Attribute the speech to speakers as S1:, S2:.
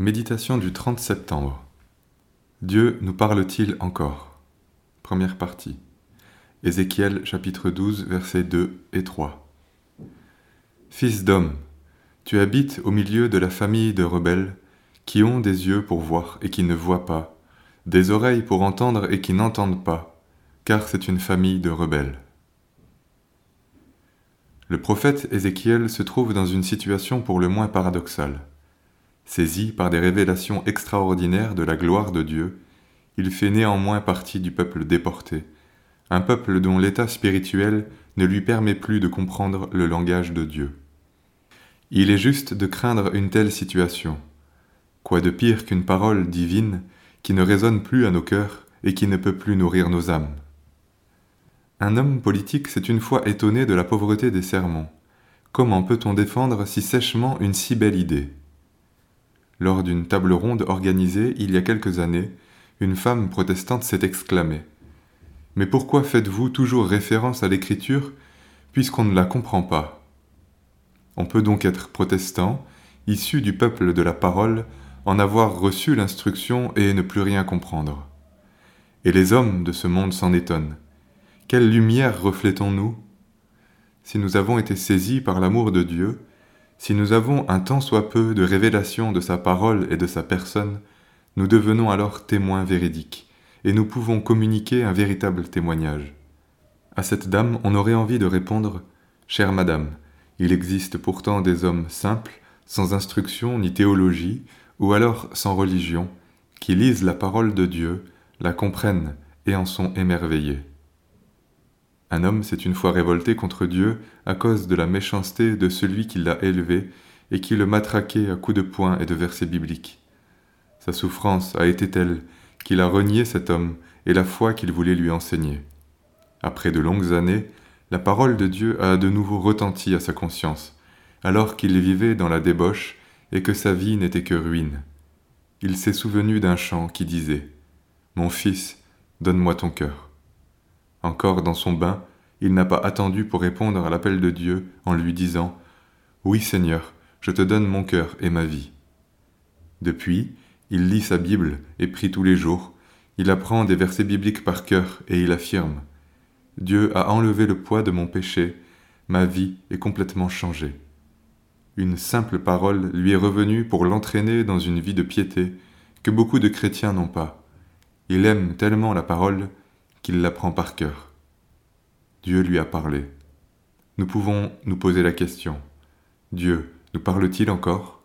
S1: Méditation du 30 septembre. Dieu nous parle-t-il encore? Première partie. Ézéchiel chapitre 12 versets 2 et 3. Fils d'homme, tu habites au milieu de la famille de rebelles qui ont des yeux pour voir et qui ne voient pas, des oreilles pour entendre et qui n'entendent pas, car c'est une famille de rebelles. Le prophète Ézéchiel se trouve dans une situation pour le moins paradoxale. Saisi par des révélations extraordinaires de la gloire de Dieu, il fait néanmoins partie du peuple déporté, un peuple dont l'état spirituel ne lui permet plus de comprendre le langage de Dieu. Il est juste de craindre une telle situation. Quoi de pire qu'une parole divine qui ne résonne plus à nos cœurs et qui ne peut plus nourrir nos âmes? Un homme politique s'est une fois étonné de la pauvreté des sermons. Comment peut-on défendre si sèchement une si belle idée? Lors d'une table ronde organisée il y a quelques années, une femme protestante s'est exclamée Mais pourquoi faites-vous toujours référence à l'écriture puisqu'on ne la comprend pas? On peut donc être protestant, issu du peuple de la parole, en avoir reçu l'instruction et ne plus rien comprendre. Et les hommes de ce monde s'en étonnent. Quelle lumière reflétons-nous? Si nous avons été saisis par l'amour de Dieu, si nous avons un tant soit peu de révélation de sa parole et de sa personne, nous devenons alors témoins véridiques, et nous pouvons communiquer un véritable témoignage. À cette dame, on aurait envie de répondre Chère madame, il existe pourtant des hommes simples, sans instruction ni théologie, ou alors sans religion, qui lisent la parole de Dieu, la comprennent et en sont émerveillés. Un homme s'est une fois révolté contre Dieu à cause de la méchanceté de celui qui l'a élevé et qui le matraquait à coups de poing et de versets bibliques. Sa souffrance a été telle qu'il a renié cet homme et la foi qu'il voulait lui enseigner. Après de longues années, la parole de Dieu a de nouveau retenti à sa conscience, alors qu'il vivait dans la débauche et que sa vie n'était que ruine. Il s'est souvenu d'un chant qui disait Mon fils, donne-moi ton cœur. Encore dans son bain, il n'a pas attendu pour répondre à l'appel de Dieu en lui disant Oui Seigneur, je te donne mon cœur et ma vie. Depuis, il lit sa Bible et prie tous les jours, il apprend des versets bibliques par cœur et il affirme Dieu a enlevé le poids de mon péché, ma vie est complètement changée. Une simple parole lui est revenue pour l'entraîner dans une vie de piété que beaucoup de chrétiens n'ont pas. Il aime tellement la parole qu'il l'apprend par cœur. Dieu lui a parlé. Nous pouvons nous poser la question, Dieu nous parle-t-il encore?